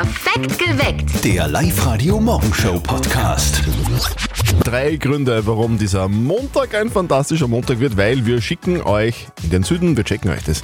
Perfekt geweckt. Der Live-Radio-Morgenshow-Podcast. Drei Gründe, warum dieser Montag ein fantastischer Montag wird, weil wir schicken euch in den Süden, wir checken euch das.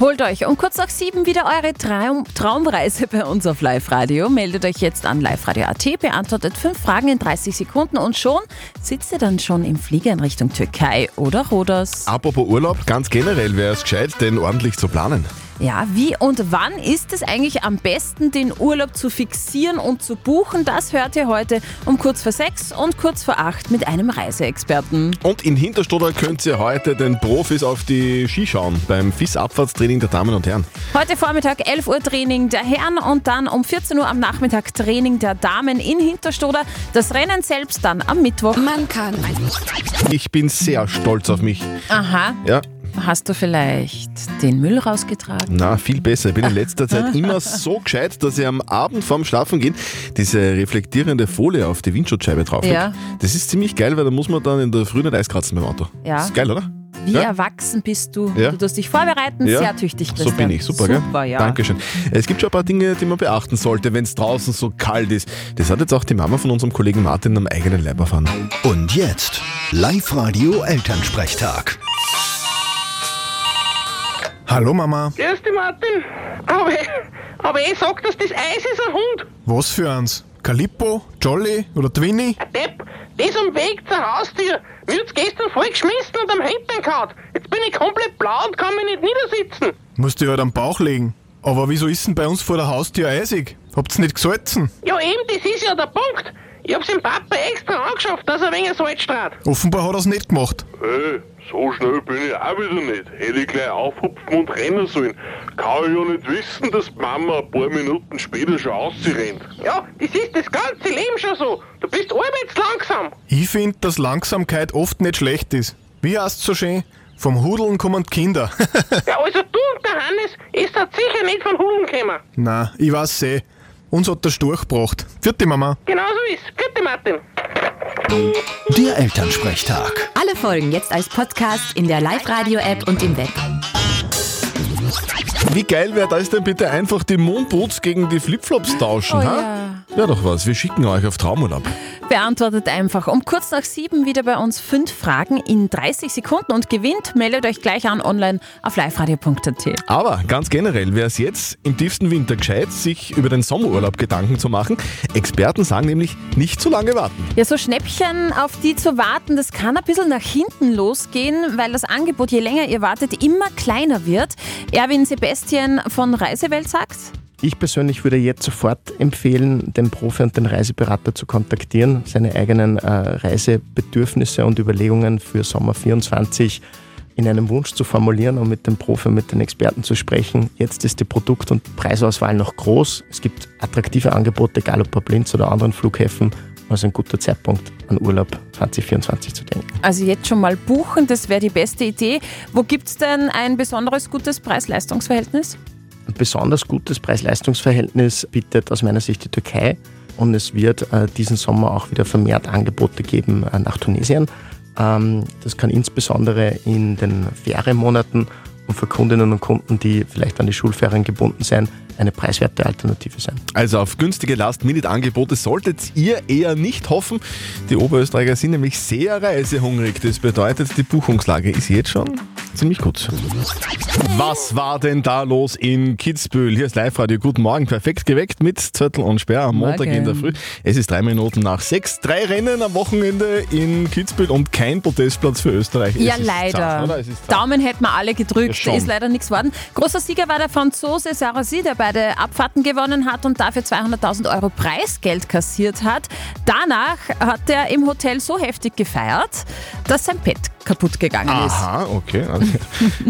Holt euch um kurz nach sieben wieder eure Traum Traumreise bei uns auf Live-Radio. Meldet euch jetzt an liveradio.at, beantwortet fünf Fragen in 30 Sekunden und schon sitzt ihr dann schon im Flieger in Richtung Türkei oder Rhodos. Apropos Urlaub, ganz generell wäre es gescheit, den ordentlich zu planen. Ja, wie und wann ist es eigentlich am besten, den Urlaub zu fixieren und zu buchen? Das hört ihr heute um kurz vor sechs und kurz vor acht mit einem Reiseexperten. Und in Hinterstoder könnt ihr heute den Profis auf die Ski schauen beim FIS-Abfahrtstraining der Damen und Herren. Heute Vormittag 11 Uhr Training der Herren und dann um 14 Uhr am Nachmittag Training der Damen in Hinterstoder. Das Rennen selbst dann am Mittwoch. Man kann. Ich bin sehr stolz auf mich. Aha, Ja, hast du vielleicht den Müll rausgetragen? na, viel besser. Ich bin in letzter Zeit immer so gescheit, dass ich am Abend vorm Schlafengehen diese reflektierende Folie auf die Windschutzscheibe drauf Ja. Das ist ziemlich geil, weil da muss man dann in der Früh nicht Eiskratzen beim Auto. Ja. Das ist geil, oder? Wie Ja. erwachsen bist du? Ja. Du tust dich vorbereiten, Ja. sehr tüchtig, So Christian. bin ich, super, Super, gell? ja. Dankeschön. Es gibt schon ein paar Dinge, die man beachten sollte, wenn es draußen so kalt ist. Das hat jetzt auch die Mama von unserem Kollegen Martin am eigenen Leib erfahren. Und jetzt Live-Radio-Elternsprechtag. Hallo Mama, Grüß dich, Martin. Aber, aber ich sag, dass das Eis ist ein Hund. was für eins? Calippo, Jolly oder Twinny? Ein Depp. Das am Weg zur Haustür. Mir hat's gestern voll geschmissen und am Hintern gehauen. Jetzt bin ich komplett blau und kann mich nicht niedersitzen. Musst du halt am Bauch legen. Aber wieso ist denn bei uns vor der Haustür eisig? Habt's nicht gesalzen? Ja, eben, das ist ja der Punkt. Ich hab's dem Papa extra angeschafft, dass er wegen Salz strahlt. Offenbar hat er's nicht gemacht. Hey, so schnell bin ich auch wieder nicht. Hätte ich gleich aufhupfen und rennen sollen. Kann ich ja nicht wissen, dass die Mama ein paar Minuten später schon ausrennt. Ja, das ist das ganze Leben schon so. Du bist arbeitslangsam. Ich find, dass Langsamkeit oft nicht schlecht ist. Wie heißt's so schön? Vom Hudeln kommen die Kinder. Ja, also du und der Hannes, ist das sicher nicht von Hulen gekommen. Na, ich weiß eh. Uns hat der Storch gebracht. Vierte Mama. Genau so ist. Gute Martin. Der Elternsprechtag. Alle Folgen jetzt als Podcast in der Live-Radio-App und im Web. Wie geil wäre das denn bitte einfach die Moonboots gegen die Flipflops tauschen, Oh ha? ja. Ja doch was, wir schicken euch auf Traumurlaub. Beantwortet einfach um kurz nach sieben wieder bei uns fünf Fragen in 30 Sekunden und gewinnt. Meldet euch gleich an online auf liveradio.at. Aber ganz generell wäre es jetzt im tiefsten Winter gescheit, sich über den Sommerurlaub Gedanken zu machen. Experten sagen nämlich, nicht zu lange warten. Ja, so Schnäppchen, auf die zu warten, das kann ein bisschen nach hinten losgehen, weil das Angebot, je länger ihr wartet, immer kleiner wird. Erwin Sebastian von Reisewelt sagt, Ich persönlich würde jetzt sofort empfehlen, den Profi und den Reiseberater zu kontaktieren, seine eigenen äh, Reisebedürfnisse und Überlegungen für Sommer 24 in einem Wunsch zu formulieren und mit dem Profi mit den Experten zu sprechen. Jetzt ist die Produkt- und Preisauswahl noch groß. Es gibt attraktive Angebote, egal ob bei Blinz oder anderen Flughäfen. Also ein guter Zeitpunkt, an Urlaub 2024 zu denken. also jetzt schon mal buchen, das wäre die beste Idee. Wo gibt es denn ein besonderes gutes Preis-Leistungs-Verhältnis? Ein besonders gutes Preis-Leistungs-Verhältnis bietet aus meiner Sicht die Türkei und es wird äh, diesen Sommer auch wieder vermehrt Angebote geben äh, nach Tunesien. Ähm, das kann insbesondere in den Ferienmonaten und für Kundinnen und Kunden, die vielleicht an die Schulferien gebunden sind, eine preiswerte Alternative sein. Also auf günstige Last-Minute-Angebote solltet ihr eher nicht hoffen. Die Oberösterreicher sind nämlich sehr reisehungrig. Das bedeutet, die Buchungslage ist jetzt schon ziemlich gut. Was war denn da los in Kitzbühel? Hier ist Live-Radio. Guten Morgen, perfekt geweckt mit Zettel und Sperr am Montag Morgen. in der Früh. Es ist drei Minuten nach sechs. Drei Rennen am Wochenende in Kitzbühel und kein Podestplatz für Österreich. Ja, leider. zart. Daumen hätten wir alle gedrückt, Ja, ist leider nichts geworden. Großer Sieger war der Franzose Sarkozy, der beide Abfahrten gewonnen hat und dafür 200.000 Euro Preisgeld kassiert hat. Danach hat er im Hotel so heftig gefeiert, dass sein Bett kaputt gegangen ist. Aha, okay. Also,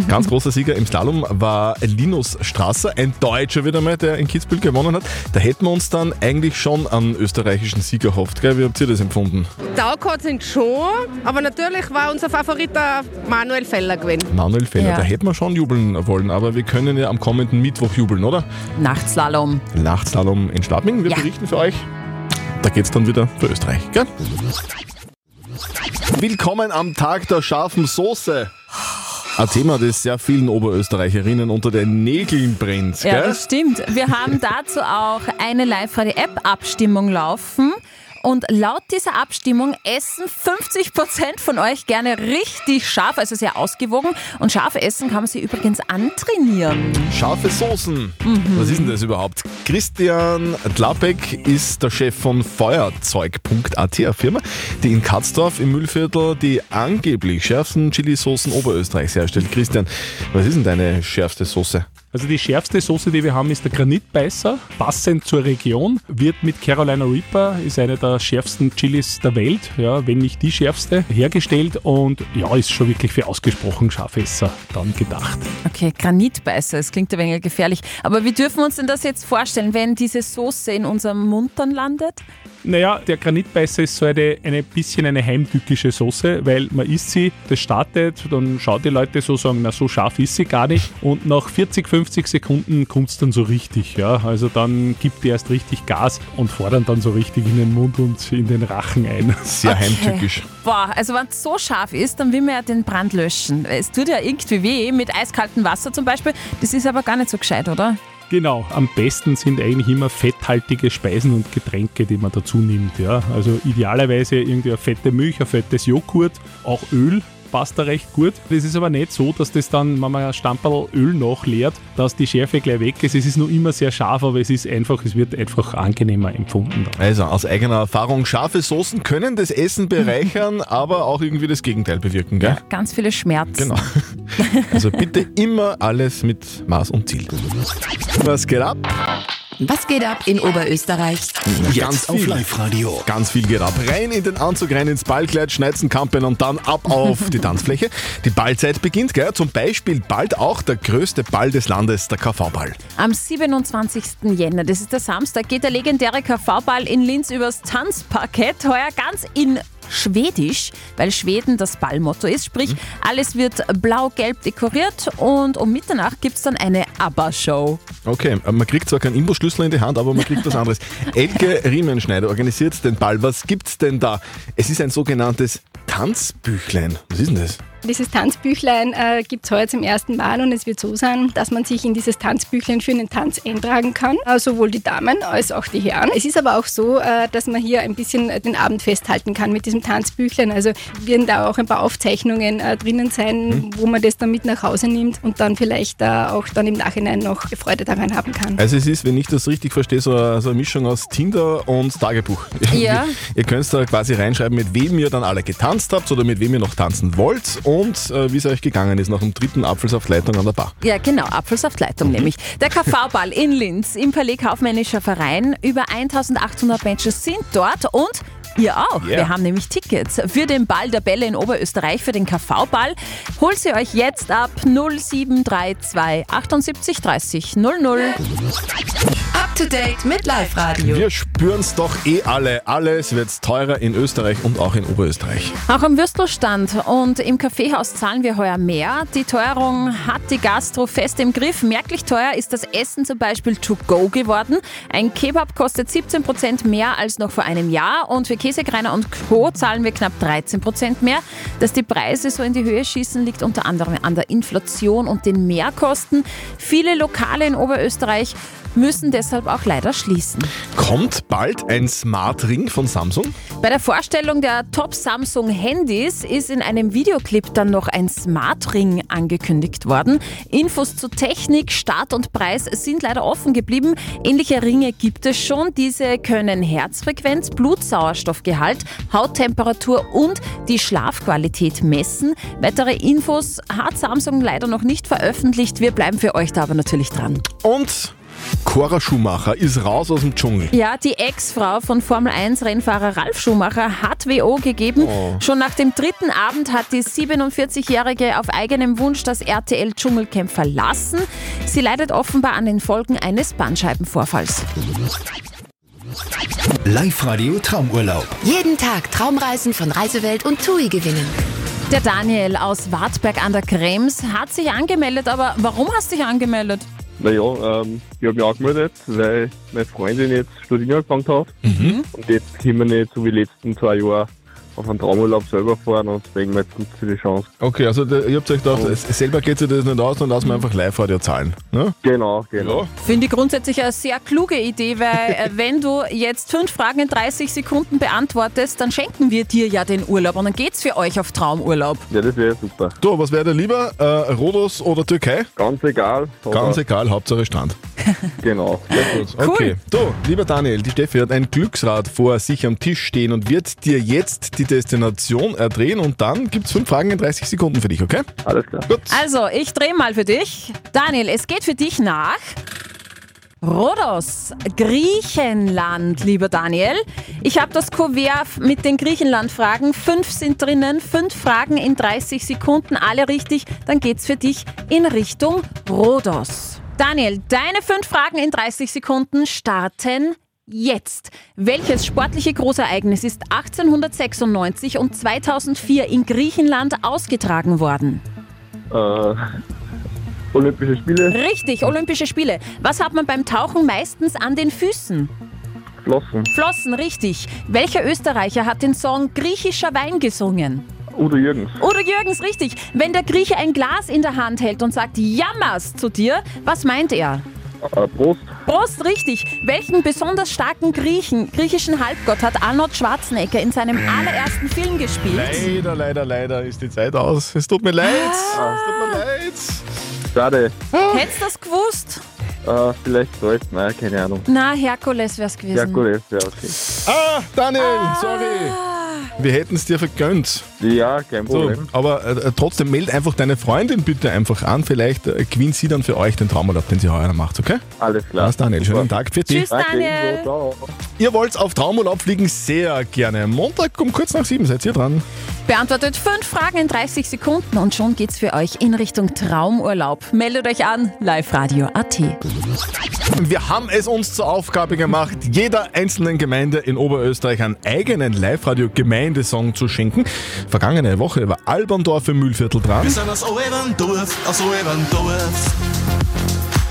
Ganz großer Sieger im Slalom war Linus Strasser, ein Deutscher wieder mal, der in Kitzbühel gewonnen hat. Da hätten wir uns dann eigentlich schon einen österreichischen Sieger erhofft. Gell? Wie habt ihr das empfunden? Taugt sind schon, aber natürlich war unser Favorit der Manuel Feller gewesen. Manuel Feller, Ja. da hätten wir schon jubeln wollen, aber wir können ja am kommenden Mittwoch jubeln, oder? Nachtslalom. Nachtslalom in Schladming. Wir Ja. berichten für euch. Da geht's dann wieder für Österreich. Gell? Willkommen am Tag der scharfen Soße. Ein Thema, das sehr vielen Oberösterreicherinnen unter den Nägeln brennt. Ja, gell? das stimmt. Wir haben dazu auch eine Live-Radio-App-Abstimmung laufen. Und laut dieser Abstimmung essen 50% von euch gerne richtig scharf, also sehr ausgewogen. Und scharf essen kann man sich übrigens antrainieren. Scharfe Soßen. Was ist denn das überhaupt? Christian Dlapek ist der Chef von Feuerzeug.at, eine Firma, die in Katzdorf im Müllviertel die angeblich schärfsten Chili-Soßen Oberösterreichs herstellt. Christian, was ist denn deine schärfste Soße? Also die schärfste Soße, die wir haben, ist der Granitbeißer. Passend zur Region. Wird mit Carolina Reaper, ist eine der schärfsten Chilis der Welt, ja, wenn nicht die schärfste, hergestellt und ja, ist schon wirklich für ausgesprochen Scharfesser dann gedacht. Okay, Granitbeißer, das klingt ein wenig gefährlich. Aber wie dürfen wir uns denn das jetzt vorstellen, wenn diese Soße in unserem Mund dann landet? Naja, der Granitbeißer ist so eine, eine bisschen eine heimtückische Soße, weil man isst sie, das startet, dann schauen die Leute so, sagen, na so scharf ist sie gar nicht und nach 40, 50 Sekunden kommt es dann so richtig, ja, also dann gibt die erst richtig Gas und fordern dann so richtig in den Mund und in den Rachen ein. Sehr heimtückisch. Boah, also wenn es so scharf ist, dann will man ja den Brand löschen. Es tut ja irgendwie weh, mit eiskaltem Wasser zum Beispiel. Das ist aber gar nicht so gescheit, oder? Genau, am besten sind eigentlich immer fetthaltige Speisen und Getränke, die man dazu nimmt. Ja. Also idealerweise irgendwie eine fette Milch, ein fettes Joghurt, auch Öl passt da recht gut. Das ist aber nicht so, dass das dann, wenn man ein Stamperl Öl nachleert, dass die Schärfe gleich weg ist. Es ist nur immer sehr scharf, aber es ist einfach, es wird einfach angenehmer empfunden. Dann. Also aus eigener Erfahrung, scharfe Soßen können das Essen bereichern, aber auch irgendwie das Gegenteil bewirken, gell? Ganz viele Schmerzen. Genau. Also bitte immer alles mit Maß und Ziel. Was geht ab? Was geht ab in Oberösterreich? Jetzt auf Live-Radio. Ganz viel geht ab. Rein in den Anzug, rein ins Ballkleid, Schneizenkampen und dann ab auf die Tanzfläche. Die Ballzeit beginnt, gell? Zum Beispiel bald auch der größte Ball des Landes, der KV-Ball. Am 27. Jänner, das ist der Samstag, geht der legendäre KV-Ball in Linz übers Tanzparkett. Heuer ganz in Schwedisch, weil Schweden das Ballmotto ist. Sprich, alles wird blau-gelb dekoriert und um Mitternacht gibt es dann eine ABBA-Show. Okay, man kriegt zwar keinen Imbusschlüssel in die Hand, aber man kriegt was anderes. Elke Riemenschneider organisiert den Ball. Was gibt's denn da? Es ist ein sogenanntes Tanzbüchlein. Was ist denn das? Dieses Tanzbüchlein äh, gibt es heuer zum ersten Mal und es wird so sein, dass man sich in dieses Tanzbüchlein für einen Tanz eintragen kann, äh, sowohl die Damen als auch die Herren. Es ist aber auch so, äh, dass man hier ein bisschen äh, den Abend festhalten kann mit diesem Tanzbüchlein. Also werden da auch ein paar Aufzeichnungen äh, drinnen sein, wo man das dann mit nach Hause nimmt und dann vielleicht äh, auch dann im Nachhinein noch Freude daran haben kann. Also es ist, wenn ich das richtig verstehe, so eine, so eine Mischung aus Tinder und Tagebuch. Ja. Ihr könnt da quasi reinschreiben, mit wem ihr dann alle getanzt habt oder mit wem ihr noch tanzen wollt und äh, wie es euch gegangen ist nach dem dritten Apfelsaftleitung an der Bar. Ja, genau, Apfelsaftleitung nämlich. Der KV-Ball in Linz im Palais Kaufmännischer Verein. Über 1800 Menschen sind dort und Ihr auch. Yeah. Wir haben nämlich Tickets für den Ball der Bälle in Oberösterreich, für den KV-Ball. Holt sie euch jetzt ab 0732 78 30 00. Up to date mit Live Radio. Wir spüren's doch eh alle. Alles wird teurer in Österreich und auch in Oberösterreich. Auch am Würstelstand und im Kaffeehaus zahlen wir heuer mehr. Die Teuerung hat die Gastro fest im Griff. Merklich teuer ist das Essen zum Beispiel to go geworden. Ein Kebab kostet 17 Prozent mehr als noch vor einem Jahr und für Käsekreiner und Co. zahlen wir knapp 13 Prozent mehr. Dass die Preise so in die Höhe schießen, liegt unter anderem an der Inflation und den Mehrkosten. Viele Lokale in Oberösterreich müssen deshalb auch leider schließen. Kommt bald ein Smart Ring von Samsung? Bei der Vorstellung der Top Samsung Handys ist in einem Videoclip dann noch ein Smart Ring angekündigt worden. Infos zu Technik, Start und Preis sind leider offen geblieben. Ähnliche Ringe gibt es schon. Diese können Herzfrequenz, Blutsauerstoffgehalt, Hauttemperatur und die Schlafqualität messen. Weitere Infos hat Samsung leider noch nicht veröffentlicht. Wir bleiben für euch da aber natürlich dran. Und Cora Schumacher ist raus aus dem Dschungel. Ja, die Ex-Frau von Formel 1-Rennfahrer Ralf Schumacher hat WO gegeben. Oh. Schon nach dem dritten Abend hat die 47-Jährige auf eigenem Wunsch das RTL Dschungelcamp verlassen. Sie leidet offenbar an den Folgen eines Bandscheibenvorfalls. Live-Radio Traumurlaub. Jeden Tag Traumreisen von Reisewelt und TUI gewinnen. Der Daniel aus Wartberg an der Krems hat sich angemeldet, aber warum hast du dich angemeldet? Naja, ähm, ich habe mich angemeldet, weil meine Freundin jetzt studieren angefangen hat. Und jetzt können wir nicht so wie die letzten zwei Jahre auf einen Traumurlaub selber fahren und wir, jetzt nutzt ihr die Chance. Okay, also ihr habt euch gedacht, es- selber geht sich das nicht aus, dann lassen wir einfach Live-Radio zahlen. Ne? Genau, genau. Finde ich grundsätzlich eine sehr kluge Idee, weil äh, wenn du jetzt fünf Fragen in 30 Sekunden beantwortest, dann schenken wir dir ja den Urlaub und dann geht's für euch auf Traumurlaub. Ja, das wäre super. Du, was wäre dir lieber? Äh, Rhodos oder Türkei? Ganz egal. Ganz egal, Hauptsache Strand. Genau. Okay. Du, lieber Daniel, die Steffi hat ein Glücksrad vor sich am Tisch stehen und wird dir jetzt die Destination erdrehen und dann gibt's fünf Fragen in 30 Sekunden für dich, okay? Alles klar. Gut. Also, ich drehe mal für dich. Daniel, es geht für dich nach Rhodos, Griechenland, lieber Daniel. Ich habe das Kuvert mit den Griechenland-Fragen. Fünf sind drinnen, fünf Fragen in 30 Sekunden, alle richtig. Dann geht's für dich in Richtung Rhodos. Daniel, deine fünf Fragen in 30 Sekunden starten jetzt. Welches sportliche Großereignis ist 1896 und 2004 in Griechenland ausgetragen worden? Äh, Olympische Spiele, Richtig, Olympische Spiele. Was hat man beim Tauchen meistens an den Füßen? Flossen, Flossen, richtig. Welcher Österreicher hat den Song Griechischer Wein gesungen? Udo Jürgens, Oder Jürgens, richtig. Wenn der Grieche ein Glas in der Hand hält und sagt Jammers zu dir, was meint er? Äh, Prost, Prost, richtig. Welchen besonders starken Griechen, griechischen Halbgott hat Arnold Schwarzenegger in seinem allerersten Film gespielt? Leider, leider, leider ist die Zeit aus. Es tut mir leid. Es tut mir leid. schade. Hättest du das gewusst? Äh, vielleicht Zeus, nein, keine Ahnung. Na, Herkules wär's gewesen. Herkules wäre okay. Ah, Daniel, sorry. Wir hätten es dir vergönnt. Ja, kein So, Problem. aber äh, trotzdem meld einfach deine Freundin bitte einfach an. Vielleicht äh, gewinnt sie dann für euch den Traumurlaub, den sie heuer macht, okay? Alles klar. Passt, Daniel. Schönen Tag für dich. Tschüss, Daniel. Ihr wollt auf Traumurlaub fliegen? Sehr gerne. Montag um kurz nach sieben seid ihr dran. Beantwortet fünf Fragen in 30 Sekunden und schon geht's für euch in Richtung Traumurlaub. Meldet euch an, live radio AT. Wir haben es uns zur Aufgabe gemacht, jeder einzelnen Gemeinde in Oberösterreich einen eigenen Live-Radio-Gemeindesong zu schenken. Vergangene Woche war Alberndorf im Mühlviertel dran. Wir sind aus Oberndorf, aus Oberndorf.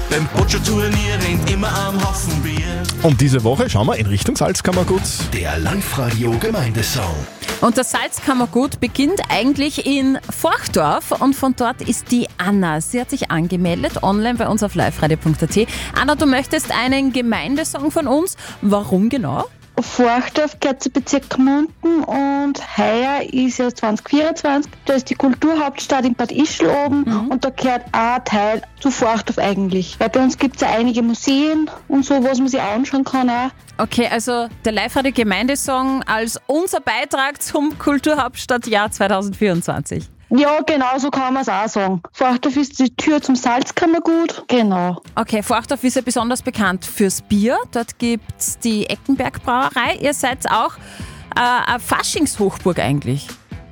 Beim Butcher-Turnier rennt immer am Haufen Bier. Und diese Woche schauen wir in Richtung Salzkammergut. Der Live-Radio-Gemeindesong. Und das Salzkammergut beginnt eigentlich in Forchdorf und von dort ist die Anna. Sie hat sich angemeldet online bei uns auf liveradio.at. Anna, du möchtest einen Gemeindesong von uns. Warum genau? Forchdorf gehört zu Bezirk Gmunden und heuer ist ja 2024, da ist die Kulturhauptstadt in Bad Ischl oben und da gehört ein Teil zu Forchdorf eigentlich. Weil bei uns gibt es ja einige Museen und so, was man sich anschauen kann auch. Okay, also der Live-Radio-Gemeindesong als unser Beitrag zum Kulturhauptstadtjahr 2024. Ja, genau so kann man es auch sagen. Forchdorf ist die Tür zum Salzkammergut. Genau. Okay, Forchdorf ist ja besonders bekannt fürs Bier. Dort gibt's die Eckenberg Brauerei. Ihr seid auch äh, eine Faschingshochburg eigentlich.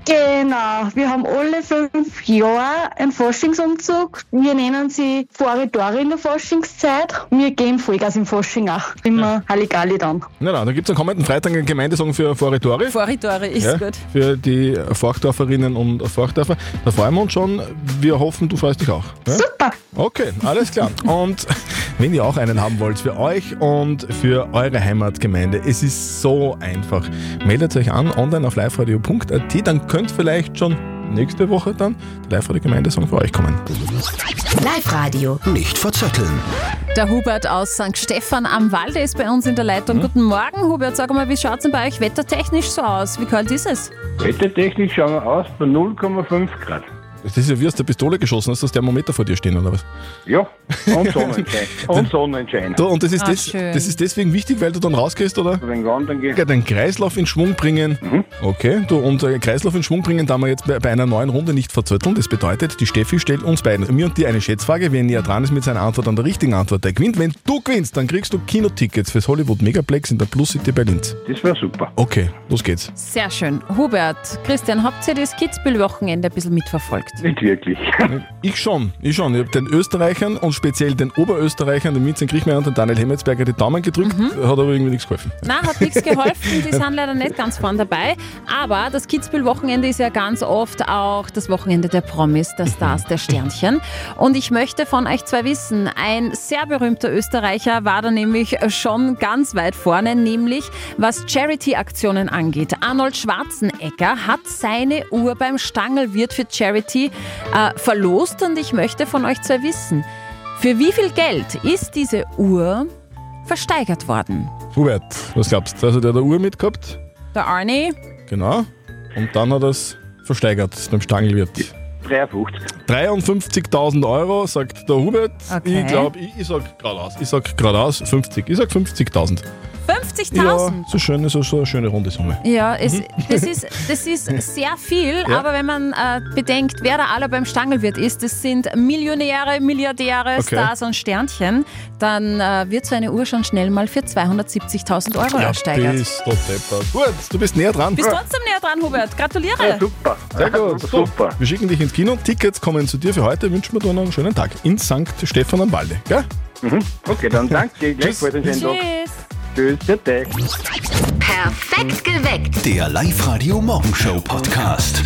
Genau, wir haben alle fünf Jahre einen Forschungsumzug. Wir nennen sie Foridore in der Forschungszeit. Wir gehen Vollgas im Forschung auch. Immer Halligalli dann. Na, na, da gibt es am kommenden Freitag einen Gemeindesong für Foritore. Foritore ist Ja, gut. Für die Forchdorferinnen und Forchdorfer. Da freuen wir uns schon. Wir hoffen, du freust dich auch. Ja? Super. Okay, alles klar. Und wenn ihr auch einen haben wollt für euch und für eure Heimatgemeinde, es ist so einfach. Meldet euch an online auf liveradio.at, dann könnt vielleicht schon nächste Woche dann der Live-Radio-Gemeindesong für euch kommen. Live-Radio. Nicht verzetteln. Der Hubert aus St. Stephan am Walde ist bei uns in der Leitung. Guten Morgen, Hubert. Sag mal, wie schaut es denn bei euch wettertechnisch so aus? Wie kalt ist es? Wettertechnisch schauen wir aus bei 0,5 Grad. Das ist ja wie aus der Pistole geschossen, hast du das Thermometer vor dir stehen oder was? Ja, und Sonnenschein. und Sonnenschein. Du, und das ist, Ah, des, schön. das ist deswegen wichtig, weil du dann rausgehst, oder? Wenn wandern gehst. Ja, den Kreislauf in Schwung bringen. Okay, du, und äh, Kreislauf in Schwung bringen, da wir jetzt bei, bei einer neuen Runde nicht verzötteln. Das bedeutet, die Steffi stellt uns beiden, mir und dir eine Schätzfrage. Wer näher dran ist mit seiner Antwort an der richtigen Antwort, der gewinnt. Wenn du gewinnst, dann kriegst du Kinotickets fürs Hollywood Megaplex in der Plus City bei Linz. Das wäre super. Okay, los geht's. Sehr schön. Hubert, Christian, habt ihr das Kitzbühel-Wochenende ein bisschen mitverfolgt? Nicht wirklich. Ich schon, ich schon. Ich habe den Österreichern und speziell den Oberösterreichern, den Vincent Griechmeier und den Daniel Hemmetsberger, die Daumen gedrückt, Mhm. hat aber irgendwie nichts geholfen. Na, hat nichts geholfen, die sind leider nicht ganz vorn dabei. Aber das Kitzbühel-Wochenende ist ja ganz oft auch das Wochenende der Promis, der Stars, der Sternchen. Und ich möchte von euch zwei wissen, ein sehr berühmter Österreicher war da nämlich schon ganz weit vorne, nämlich was Charity-Aktionen angeht. Arnold Schwarzenegger hat seine Uhr beim Stangelwirt für Charity äh, verlost und ich möchte von euch zwei wissen, für wie viel Geld ist diese Uhr versteigert worden? Hubert, was glaubst du? Also der hat eine Uhr mitgehabt, Der Arnie? genau. Und dann hat er es versteigert beim Stangelwirt. 53. 53.000 Euro, sagt der Hubert. Okay. Ich glaube, ich, ich sag geradeaus. Ich sag geradeaus 50. Ich sag 50.000. 50.000? Ja, so, schön, so, so eine schöne runde Summe. Ja, es, das, ist, das ist sehr viel, Ja. aber wenn man äh, bedenkt, wer da alle beim Stangelwirt ist, das sind Millionäre, Milliardäre, Okay. Stars und Sternchen, dann äh, wird so eine Uhr schon schnell mal für 270.000 Euro Ja, ersteigert. bist du deppert. Gut, du bist näher dran. Bist trotzdem näher dran, Hubert. Gratuliere. super. Sehr gut. So, Wir schicken dich ins Kino. Tickets kommen zu dir für heute. Wünschen wir dir noch einen schönen Tag in St. Stephan am Walde. Gell? Mhm. Okay, dann danke. Tag. Tschüss. Tschüss. Bitte. Perfekt geweckt. Der Live-Radio Morgenshow Podcast.